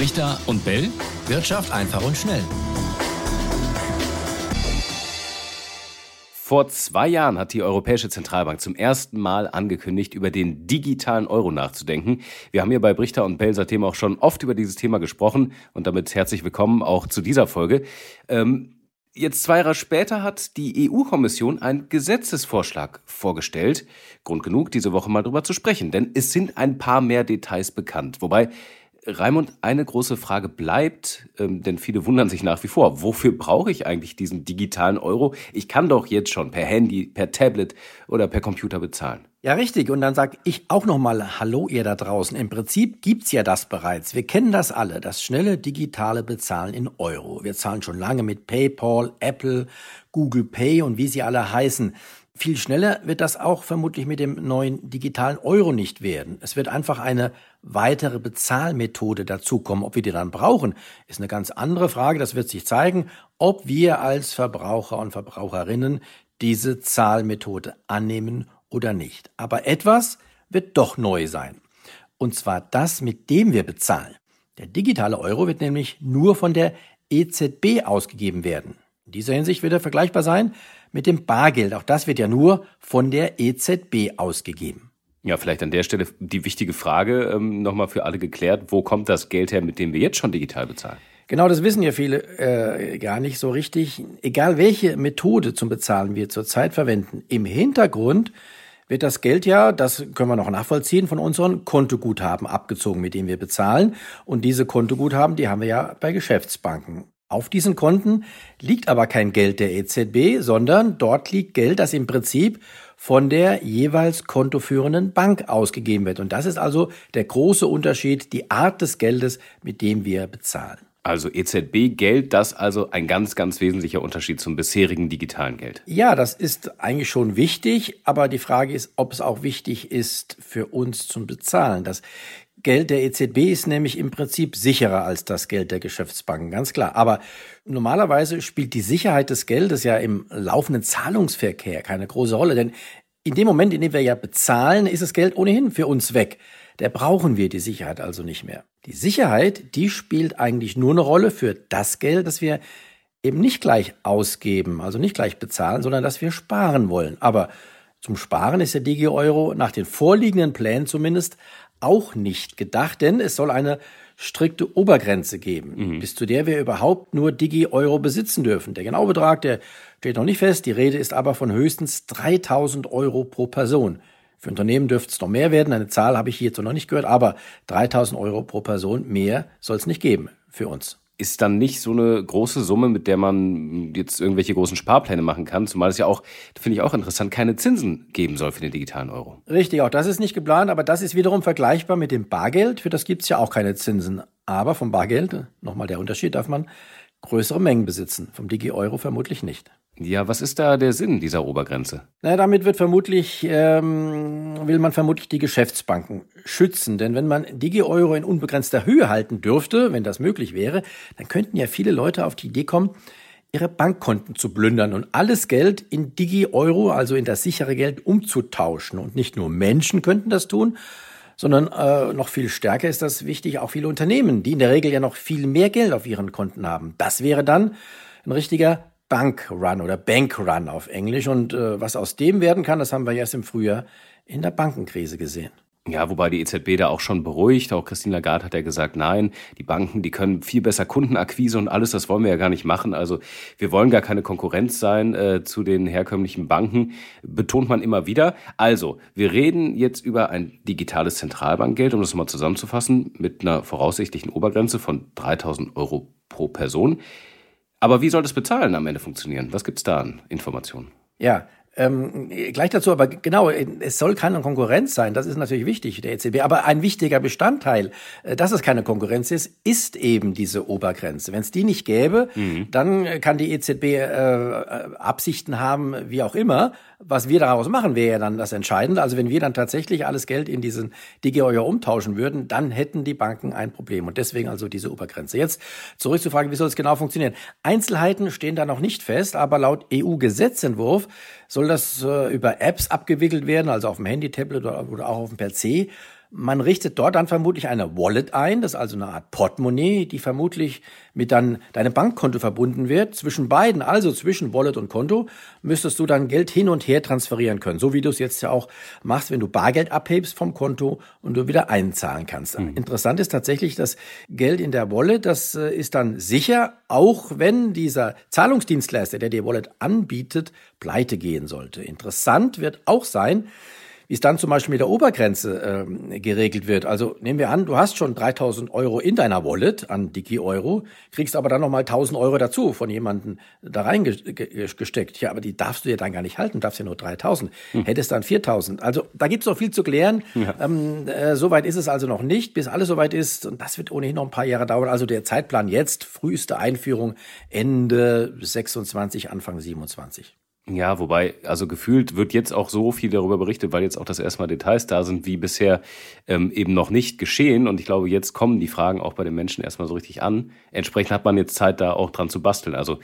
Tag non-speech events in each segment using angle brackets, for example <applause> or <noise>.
Richter und Bell. Wirtschaft einfach und schnell. Vor zwei Jahren hat die Europäische Zentralbank zum ersten Mal angekündigt, über den digitalen Euro nachzudenken. Wir haben hier bei Brichter und Bell seitdem auch schon oft über dieses Thema gesprochen und damit herzlich willkommen auch zu dieser Folge. Ähm, Jetzt zwei Jahre später hat die EU-Kommission einen Gesetzesvorschlag vorgestellt. Grund genug, diese Woche mal drüber zu sprechen, denn es sind ein paar mehr Details bekannt. Wobei Raimund, eine große Frage bleibt, ähm, denn viele wundern sich nach wie vor, wofür brauche ich eigentlich diesen digitalen Euro? Ich kann doch jetzt schon per Handy, per Tablet oder per Computer bezahlen. Ja, richtig. Und dann sage ich auch nochmal Hallo ihr da draußen. Im Prinzip gibt's ja das bereits. Wir kennen das alle, das schnelle digitale Bezahlen in Euro. Wir zahlen schon lange mit PayPal, Apple, Google Pay und wie sie alle heißen. Viel schneller wird das auch vermutlich mit dem neuen digitalen Euro nicht werden. Es wird einfach eine weitere Bezahlmethode dazukommen. Ob wir die dann brauchen, ist eine ganz andere Frage. Das wird sich zeigen, ob wir als Verbraucher und Verbraucherinnen diese Zahlmethode annehmen oder nicht. Aber etwas wird doch neu sein. Und zwar das, mit dem wir bezahlen. Der digitale Euro wird nämlich nur von der EZB ausgegeben werden. In dieser Hinsicht wird er vergleichbar sein mit dem Bargeld. Auch das wird ja nur von der EZB ausgegeben. Ja, vielleicht an der Stelle die wichtige Frage ähm, nochmal für alle geklärt. Wo kommt das Geld her, mit dem wir jetzt schon digital bezahlen? Genau, das wissen ja viele äh, gar nicht so richtig. Egal welche Methode zum Bezahlen wir zurzeit verwenden, im Hintergrund wird das Geld ja, das können wir noch nachvollziehen, von unseren Kontoguthaben abgezogen, mit denen wir bezahlen. Und diese Kontoguthaben, die haben wir ja bei Geschäftsbanken. Auf diesen Konten liegt aber kein Geld der EZB, sondern dort liegt Geld, das im Prinzip von der jeweils kontoführenden Bank ausgegeben wird. Und das ist also der große Unterschied, die Art des Geldes, mit dem wir bezahlen. Also EZB-Geld, das also ein ganz, ganz wesentlicher Unterschied zum bisherigen digitalen Geld. Ja, das ist eigentlich schon wichtig, aber die Frage ist, ob es auch wichtig ist für uns zum Bezahlen. Das Geld der EZB ist nämlich im Prinzip sicherer als das Geld der Geschäftsbanken, ganz klar. Aber normalerweise spielt die Sicherheit des Geldes ja im laufenden Zahlungsverkehr keine große Rolle, denn in dem Moment, in dem wir ja bezahlen, ist das Geld ohnehin für uns weg. Der brauchen wir die Sicherheit also nicht mehr. Die Sicherheit, die spielt eigentlich nur eine Rolle für das Geld, das wir eben nicht gleich ausgeben, also nicht gleich bezahlen, sondern das wir sparen wollen. Aber zum Sparen ist der Digi-Euro nach den vorliegenden Plänen zumindest auch nicht gedacht, denn es soll eine strikte Obergrenze geben, mhm. bis zu der wir überhaupt nur Digi-Euro besitzen dürfen. Der genaue Betrag, der steht noch nicht fest. Die Rede ist aber von höchstens 3000 Euro pro Person. Für Unternehmen dürfte es noch mehr werden. Eine Zahl habe ich hierzu noch nicht gehört, aber 3000 Euro pro Person mehr soll es nicht geben für uns ist dann nicht so eine große Summe, mit der man jetzt irgendwelche großen Sparpläne machen kann, zumal es ja auch, finde ich auch interessant, keine Zinsen geben soll für den digitalen Euro. Richtig, auch das ist nicht geplant, aber das ist wiederum vergleichbar mit dem Bargeld. Für das gibt es ja auch keine Zinsen. Aber vom Bargeld, nochmal der Unterschied, darf man größere Mengen besitzen. Vom Digi-Euro vermutlich nicht. Ja, was ist da der Sinn dieser Obergrenze? Na, damit wird vermutlich, ähm, will man vermutlich die Geschäftsbanken schützen. Denn wenn man Digi-Euro in unbegrenzter Höhe halten dürfte, wenn das möglich wäre, dann könnten ja viele Leute auf die Idee kommen, ihre Bankkonten zu plündern und alles Geld in Digi-Euro, also in das sichere Geld, umzutauschen. Und nicht nur Menschen könnten das tun, sondern äh, noch viel stärker ist das wichtig, auch viele Unternehmen, die in der Regel ja noch viel mehr Geld auf ihren Konten haben. Das wäre dann ein richtiger Bankrun oder Bankrun auf Englisch. Und äh, was aus dem werden kann, das haben wir erst im Frühjahr in der Bankenkrise gesehen. Ja, wobei die EZB da auch schon beruhigt. Auch Christine Lagarde hat ja gesagt, nein, die Banken, die können viel besser Kundenakquise und alles, das wollen wir ja gar nicht machen. Also wir wollen gar keine Konkurrenz sein äh, zu den herkömmlichen Banken, betont man immer wieder. Also, wir reden jetzt über ein digitales Zentralbankgeld, um das mal zusammenzufassen, mit einer voraussichtlichen Obergrenze von 3000 Euro pro Person. Aber wie soll das Bezahlen am Ende funktionieren? Was gibt's da an Informationen? Ja, ähm, gleich dazu, aber genau, es soll keine Konkurrenz sein, das ist natürlich wichtig, der EZB. Aber ein wichtiger Bestandteil, äh, dass es keine Konkurrenz ist, ist eben diese Obergrenze. Wenn es die nicht gäbe, mhm. dann kann die EZB äh, Absichten haben, wie auch immer. Was wir daraus machen, wäre ja dann das Entscheidende. Also wenn wir dann tatsächlich alles Geld in diesen Digi-Euro umtauschen würden, dann hätten die Banken ein Problem. Und deswegen also diese Obergrenze. Jetzt zurück zur Frage, wie soll es genau funktionieren? Einzelheiten stehen da noch nicht fest, aber laut EU-Gesetzentwurf soll das äh, über Apps abgewickelt werden, also auf dem Handy, Tablet oder, oder auch auf dem PC. Man richtet dort dann vermutlich eine Wallet ein, das ist also eine Art Portemonnaie, die vermutlich mit dann deinem Bankkonto verbunden wird. Zwischen beiden, also zwischen Wallet und Konto, müsstest du dann Geld hin und her transferieren können, so wie du es jetzt ja auch machst, wenn du Bargeld abhebst vom Konto und du wieder einzahlen kannst. Mhm. Interessant ist tatsächlich, das Geld in der Wallet, das äh, ist dann sicher, auch wenn dieser Zahlungsdienstleister, der die Wallet anbietet, pleite gehen sollte. Interessant wird auch sein, wie es dann zum Beispiel mit der Obergrenze ähm, geregelt wird. Also nehmen wir an, du hast schon 3000 Euro in deiner Wallet an Digi-Euro, kriegst aber dann nochmal 1000 Euro dazu von jemandem da reingesteckt. Ja, aber die darfst du ja dann gar nicht halten, darfst ja nur 3000. Hm. Hättest dann 4000. Also da gibt's noch viel zu klären. Ja. Ähm, äh, Soweit ist es also noch nicht, bis alles soweit ist. Und das wird ohnehin noch ein paar Jahre dauern. Also der Zeitplan jetzt, früheste Einführung Ende 26, Anfang 27. Ja, wobei, also gefühlt wird jetzt auch so viel darüber berichtet, weil jetzt auch das erstmal Details da sind, wie bisher ähm, eben noch nicht geschehen. Und ich glaube, jetzt kommen die Fragen auch bei den Menschen erstmal so richtig an. Entsprechend hat man jetzt Zeit, da auch dran zu basteln. Also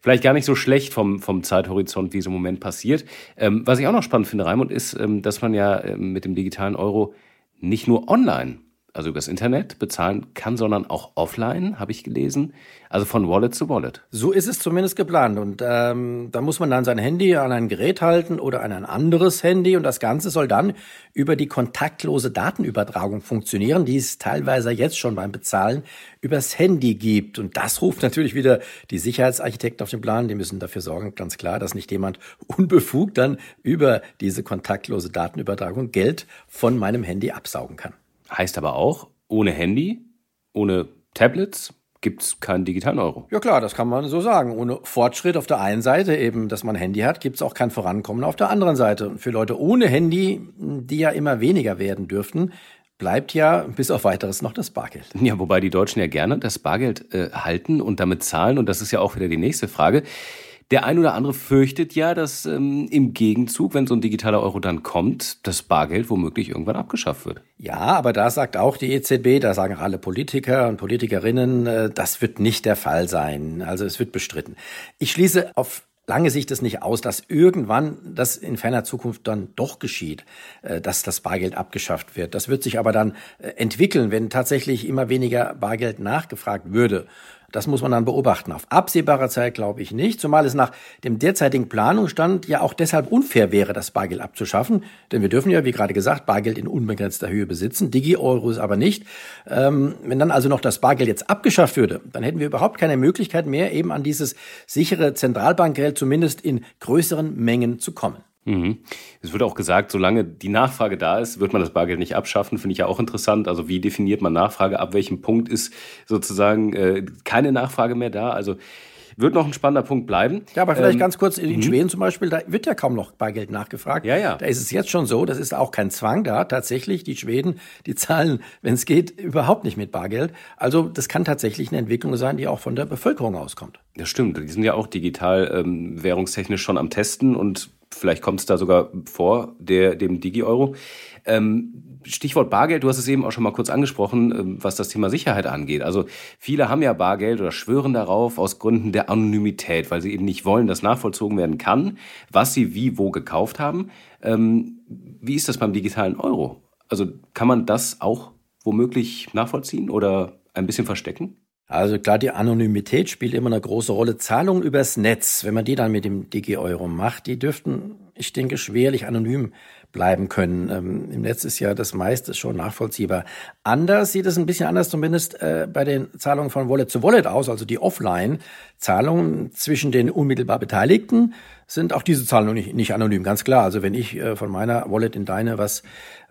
vielleicht gar nicht so schlecht vom, vom Zeithorizont, wie es im Moment passiert. Ähm, was ich auch noch spannend finde, Raimund, ist, ähm, dass man ja ähm, mit dem digitalen Euro nicht nur online also übers Internet bezahlen kann, sondern auch offline, habe ich gelesen. Also von Wallet zu Wallet. So ist es zumindest geplant. Und ähm, da muss man dann sein Handy an ein Gerät halten oder an ein anderes Handy. Und das Ganze soll dann über die kontaktlose Datenübertragung funktionieren, die es teilweise jetzt schon beim Bezahlen übers Handy gibt. Und das ruft natürlich wieder die Sicherheitsarchitekten auf den Plan. Die müssen dafür sorgen, ganz klar, dass nicht jemand <laughs> unbefugt dann über diese kontaktlose Datenübertragung Geld von meinem Handy absaugen kann. Heißt aber auch, ohne Handy, ohne Tablets gibt es keinen digitalen Euro. Ja klar, das kann man so sagen. Ohne Fortschritt auf der einen Seite, eben, dass man Handy hat, gibt es auch kein Vorankommen auf der anderen Seite. Und für Leute ohne Handy, die ja immer weniger werden dürften, bleibt ja bis auf weiteres noch das Bargeld. Ja, wobei die Deutschen ja gerne das Bargeld äh, halten und damit zahlen. Und das ist ja auch wieder die nächste Frage. Der ein oder andere fürchtet ja, dass ähm, im Gegenzug, wenn so ein digitaler Euro dann kommt, das Bargeld womöglich irgendwann abgeschafft wird. Ja, aber da sagt auch die EZB, da sagen alle Politiker und Politikerinnen, äh, das wird nicht der Fall sein. Also es wird bestritten. Ich schließe auf lange Sicht es nicht aus, dass irgendwann das in ferner Zukunft dann doch geschieht, äh, dass das Bargeld abgeschafft wird. Das wird sich aber dann äh, entwickeln, wenn tatsächlich immer weniger Bargeld nachgefragt würde. Das muss man dann beobachten. Auf absehbarer Zeit glaube ich nicht, zumal es nach dem derzeitigen Planungsstand ja auch deshalb unfair wäre, das Bargeld abzuschaffen. Denn wir dürfen ja, wie gerade gesagt, Bargeld in unbegrenzter Höhe besitzen, Digi-Euros aber nicht. Ähm, wenn dann also noch das Bargeld jetzt abgeschafft würde, dann hätten wir überhaupt keine Möglichkeit mehr, eben an dieses sichere Zentralbankgeld zumindest in größeren Mengen zu kommen. Mhm. Es wird auch gesagt, solange die Nachfrage da ist, wird man das Bargeld nicht abschaffen. Finde ich ja auch interessant. Also wie definiert man Nachfrage? Ab welchem Punkt ist sozusagen äh, keine Nachfrage mehr da? Also wird noch ein spannender Punkt bleiben. Ja, aber vielleicht ähm, ganz kurz, in mhm. Schweden zum Beispiel, da wird ja kaum noch Bargeld nachgefragt. Ja, ja. Da ist es jetzt schon so, das ist auch kein Zwang da. Tatsächlich, die Schweden, die zahlen, wenn es geht, überhaupt nicht mit Bargeld. Also das kann tatsächlich eine Entwicklung sein, die auch von der Bevölkerung auskommt. Das stimmt. Die sind ja auch digital ähm, währungstechnisch schon am Testen und Vielleicht kommt es da sogar vor, der, dem Digi-Euro. Ähm, Stichwort Bargeld, du hast es eben auch schon mal kurz angesprochen, ähm, was das Thema Sicherheit angeht. Also viele haben ja Bargeld oder schwören darauf aus Gründen der Anonymität, weil sie eben nicht wollen, dass nachvollzogen werden kann, was sie wie wo gekauft haben. Ähm, wie ist das beim digitalen Euro? Also kann man das auch womöglich nachvollziehen oder ein bisschen verstecken? Also klar, die Anonymität spielt immer eine große Rolle. Zahlungen übers Netz, wenn man die dann mit dem Digi-Euro macht, die dürften, ich denke, schwerlich anonym bleiben können. Ähm, Im Netz ist ja das meiste schon nachvollziehbar. Anders sieht es ein bisschen anders zumindest äh, bei den Zahlungen von Wallet zu Wallet aus, also die Offline-Zahlungen zwischen den unmittelbar Beteiligten sind auch diese Zahlungen nicht, nicht anonym, ganz klar. Also wenn ich äh, von meiner Wallet in deine was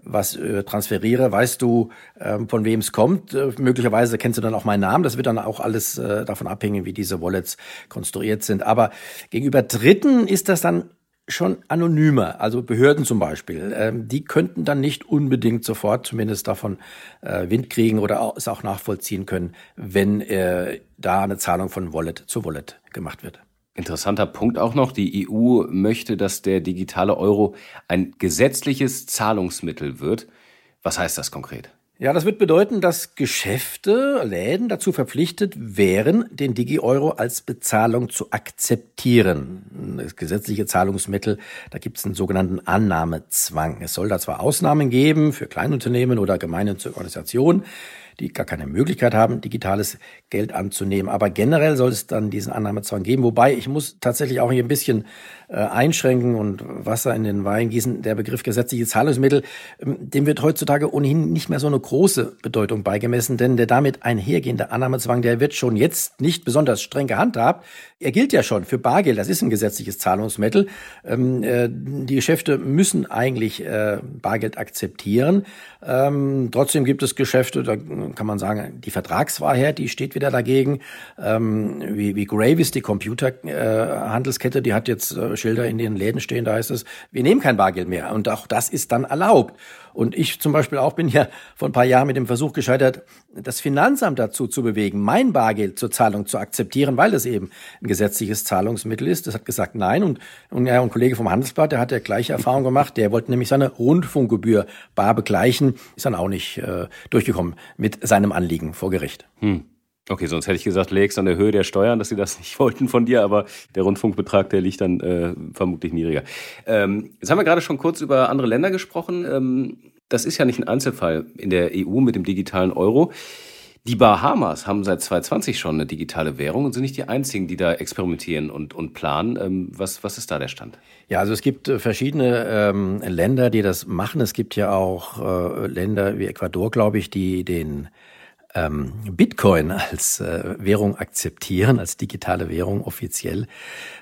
was äh, transferiere, weißt du, ähm, von wem es kommt. Äh, möglicherweise kennst du dann auch meinen Namen. Das wird dann auch alles äh, davon abhängen, wie diese Wallets konstruiert sind. Aber gegenüber Dritten ist das dann schon anonymer, also Behörden zum Beispiel, ähm, die könnten dann nicht unbedingt sofort zumindest davon äh, Wind kriegen oder es auch nachvollziehen können, wenn äh, da eine Zahlung von Wallet zu Wallet gemacht wird. Interessanter Punkt auch noch, die EU möchte, dass der digitale Euro ein gesetzliches Zahlungsmittel wird. Was heißt das konkret? Ja, das wird bedeuten, dass Geschäfte, Läden dazu verpflichtet wären, den Digi-Euro als Bezahlung zu akzeptieren. Das gesetzliche Zahlungsmittel, da gibt es einen sogenannten Annahmezwang. Es soll da zwar Ausnahmen geben für Kleinunternehmen oder gemeinnützige Organisationen, die gar keine Möglichkeit haben, digitales Geld anzunehmen. Aber generell soll es dann diesen Annahmezwang geben. Wobei ich muss tatsächlich auch hier ein bisschen einschränken und Wasser in den Wein gießen. Der Begriff gesetzliche Zahlungsmittel, ähm, dem wird heutzutage ohnehin nicht mehr so eine große Bedeutung beigemessen, denn der damit einhergehende Annahmezwang, der wird schon jetzt nicht besonders streng gehandhabt. Er gilt ja schon für Bargeld, das ist ein gesetzliches Zahlungsmittel. Ähm, äh, die Geschäfte müssen eigentlich äh, Bargeld akzeptieren. Ähm, trotzdem gibt es Geschäfte, da kann man sagen, die Vertragswahrheit, die steht wieder dagegen. Wie, wie Gravis, die Computerhandelskette, äh, die hat jetzt äh, Schilder in den Läden stehen, da heißt es, wir nehmen kein Bargeld mehr. Und auch das ist dann erlaubt. Und ich zum Beispiel auch bin ja vor ein paar Jahren mit dem Versuch gescheitert, das Finanzamt dazu zu bewegen, mein Bargeld zur Zahlung zu akzeptieren, weil das eben ein gesetzliches Zahlungsmittel ist. Das hat gesagt nein. Und, und ja, ein Kollege vom Handelsblatt, der hat ja gleiche Erfahrung gemacht. Der wollte nämlich seine Rundfunkgebühr bar begleichen, ist dann auch nicht äh, durchgekommen mit seinem Anliegen vor Gericht. Hm. Okay, sonst hätte ich gesagt, legst an der Höhe der Steuern, dass sie das <laughs> nicht wollten von dir, aber der Rundfunkbetrag, der liegt dann äh, vermutlich niedriger. Ähm, jetzt haben wir gerade schon kurz über andere Länder gesprochen. Ähm, das ist ja nicht ein Einzelfall in der EU mit dem digitalen Euro. Die Bahamas haben seit 2020 schon eine digitale Währung und sind nicht die einzigen, die da experimentieren und, und planen. Ähm, was, was ist da der Stand? Ja, also es gibt äh, verschiedene ähm, Länder, die das machen. Es gibt ja auch äh, Länder wie Ecuador, glaube ich, die den ähm, Bitcoin als äh, Währung akzeptieren, als digitale Währung offiziell.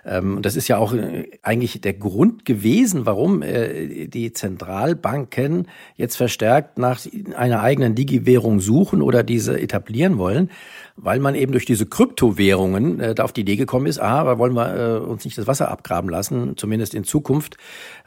Ähm, das ist ja auch äh, eigentlich der Grund gewesen, warum äh, die Zentralbanken jetzt verstärkt nach einer eigenen Digi-Währung suchen oder diese etablieren wollen weil man eben durch diese Kryptowährungen äh, da auf die Idee gekommen ist, ah, da wollen wir äh, uns nicht das Wasser abgraben lassen, zumindest in Zukunft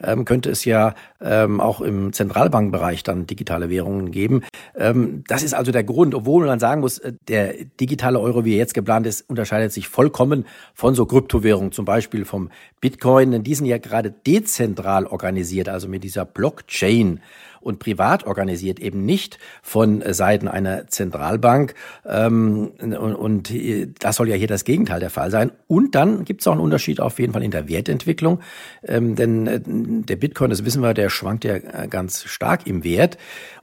ähm, könnte es ja ähm, auch im Zentralbankbereich dann digitale Währungen geben. Ähm, das ist also der Grund, obwohl man sagen muss, äh, der digitale Euro, wie er jetzt geplant ist, unterscheidet sich vollkommen von so Kryptowährungen, zum Beispiel vom Bitcoin, denn die sind ja gerade dezentral organisiert, also mit dieser Blockchain und privat organisiert, eben nicht von Seiten einer Zentralbank. Ähm, und, und das soll ja hier das Gegenteil der Fall sein. Und dann gibt es auch einen Unterschied auf jeden Fall in der Wertentwicklung. Ähm, denn äh, der Bitcoin, das wissen wir, der schwankt ja ganz stark im Wert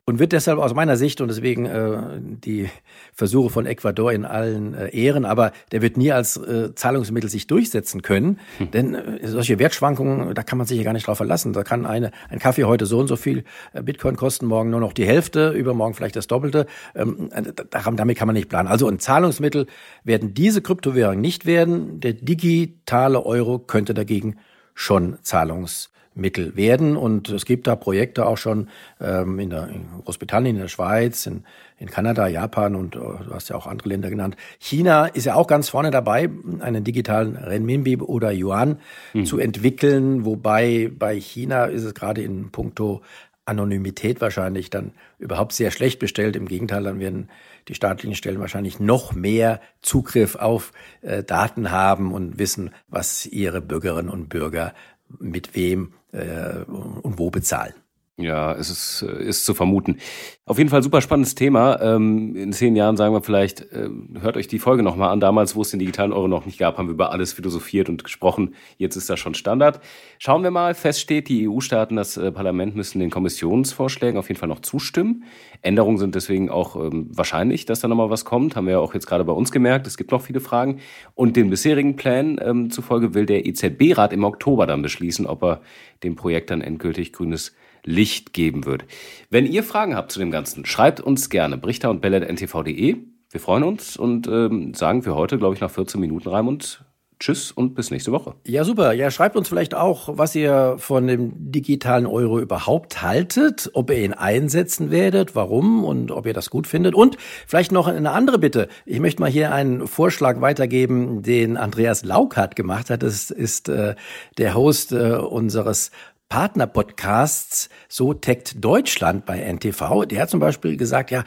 und wird deshalb aus meiner Sicht und deswegen äh, die Versuche von Ecuador in allen äh, Ehren, aber der wird nie als äh, Zahlungsmittel sich durchsetzen können, hm. denn äh, solche Wertschwankungen, da kann man sich ja gar nicht drauf verlassen. Da kann eine ein Kaffee heute so und so viel äh, Bitcoin kosten, morgen nur noch die Hälfte, übermorgen vielleicht das Doppelte. Ähm, äh, damit kann man nicht planen. Also ein Zahlungsmittel werden diese Kryptowährungen nicht werden. Der digitale Euro könnte dagegen schon Zahlungs Mittel werden. Und es gibt da Projekte auch schon ähm, in, der, in Großbritannien, in der Schweiz, in, in Kanada, Japan und äh, du hast ja auch andere Länder genannt. China ist ja auch ganz vorne dabei, einen digitalen Renminbi oder Yuan mhm. zu entwickeln, wobei bei China ist es gerade in puncto Anonymität wahrscheinlich dann überhaupt sehr schlecht bestellt. Im Gegenteil, dann werden die staatlichen Stellen wahrscheinlich noch mehr Zugriff auf äh, Daten haben und wissen, was ihre Bürgerinnen und Bürger mit wem äh, und wo bezahlen. Ja, es ist, äh, ist zu vermuten. Auf jeden Fall super spannendes Thema. Ähm, in zehn Jahren sagen wir vielleicht, äh, hört euch die Folge nochmal an. Damals, wo es den digitalen Euro noch nicht gab, haben wir über alles philosophiert und gesprochen. Jetzt ist das schon Standard. Schauen wir mal. Fest steht, die EU-Staaten, das äh, Parlament müssen den Kommissionsvorschlägen auf jeden Fall noch zustimmen. Änderungen sind deswegen auch ähm, wahrscheinlich, dass da nochmal was kommt. Haben wir ja auch jetzt gerade bei uns gemerkt. Es gibt noch viele Fragen. Und den bisherigen Plänen ähm, zufolge will der EZB-Rat im Oktober dann beschließen, ob er dem Projekt dann endgültig grünes Licht geben wird. Wenn ihr Fragen habt zu dem Ganzen, schreibt uns gerne brichter und belle.ntv.de. Wir freuen uns und ähm, sagen für heute, glaube ich, nach 14 Minuten rein und Tschüss und bis nächste Woche. Ja, super. Ja, schreibt uns vielleicht auch, was ihr von dem digitalen Euro überhaupt haltet, ob ihr ihn einsetzen werdet, warum und ob ihr das gut findet. Und vielleicht noch eine andere Bitte. Ich möchte mal hier einen Vorschlag weitergeben, den Andreas Laukert gemacht hat. Das ist äh, der Host äh, unseres Partnerpodcasts So Tech Deutschland bei NTV. Der hat zum Beispiel gesagt, ja,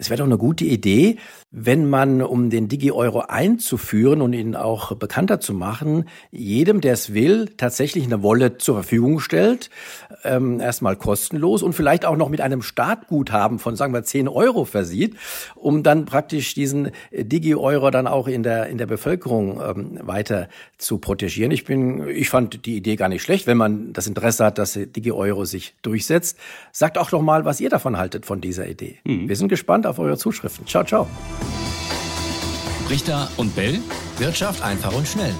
Es wäre doch eine gute Idee, wenn man, um den Digi-Euro einzuführen und ihn auch bekannter zu machen, jedem, der es will, tatsächlich eine Wallet zur Verfügung stellt, ähm, erstmal kostenlos und vielleicht auch noch mit einem Startguthaben von, sagen wir, 10 Euro versieht, um dann praktisch diesen Digi-Euro dann auch in der, in der Bevölkerung ähm, weiter zu protegieren. Ich bin, ich fand die Idee gar nicht schlecht, wenn man das Interesse hat, dass Digi-Euro sich durchsetzt. Sagt auch doch mal, was ihr davon haltet von dieser Idee. Mhm. Wir sind gespannt auf eure Zuschriften. Ciao, ciao. Richter und Bell. Wirtschaft einfach und schnell.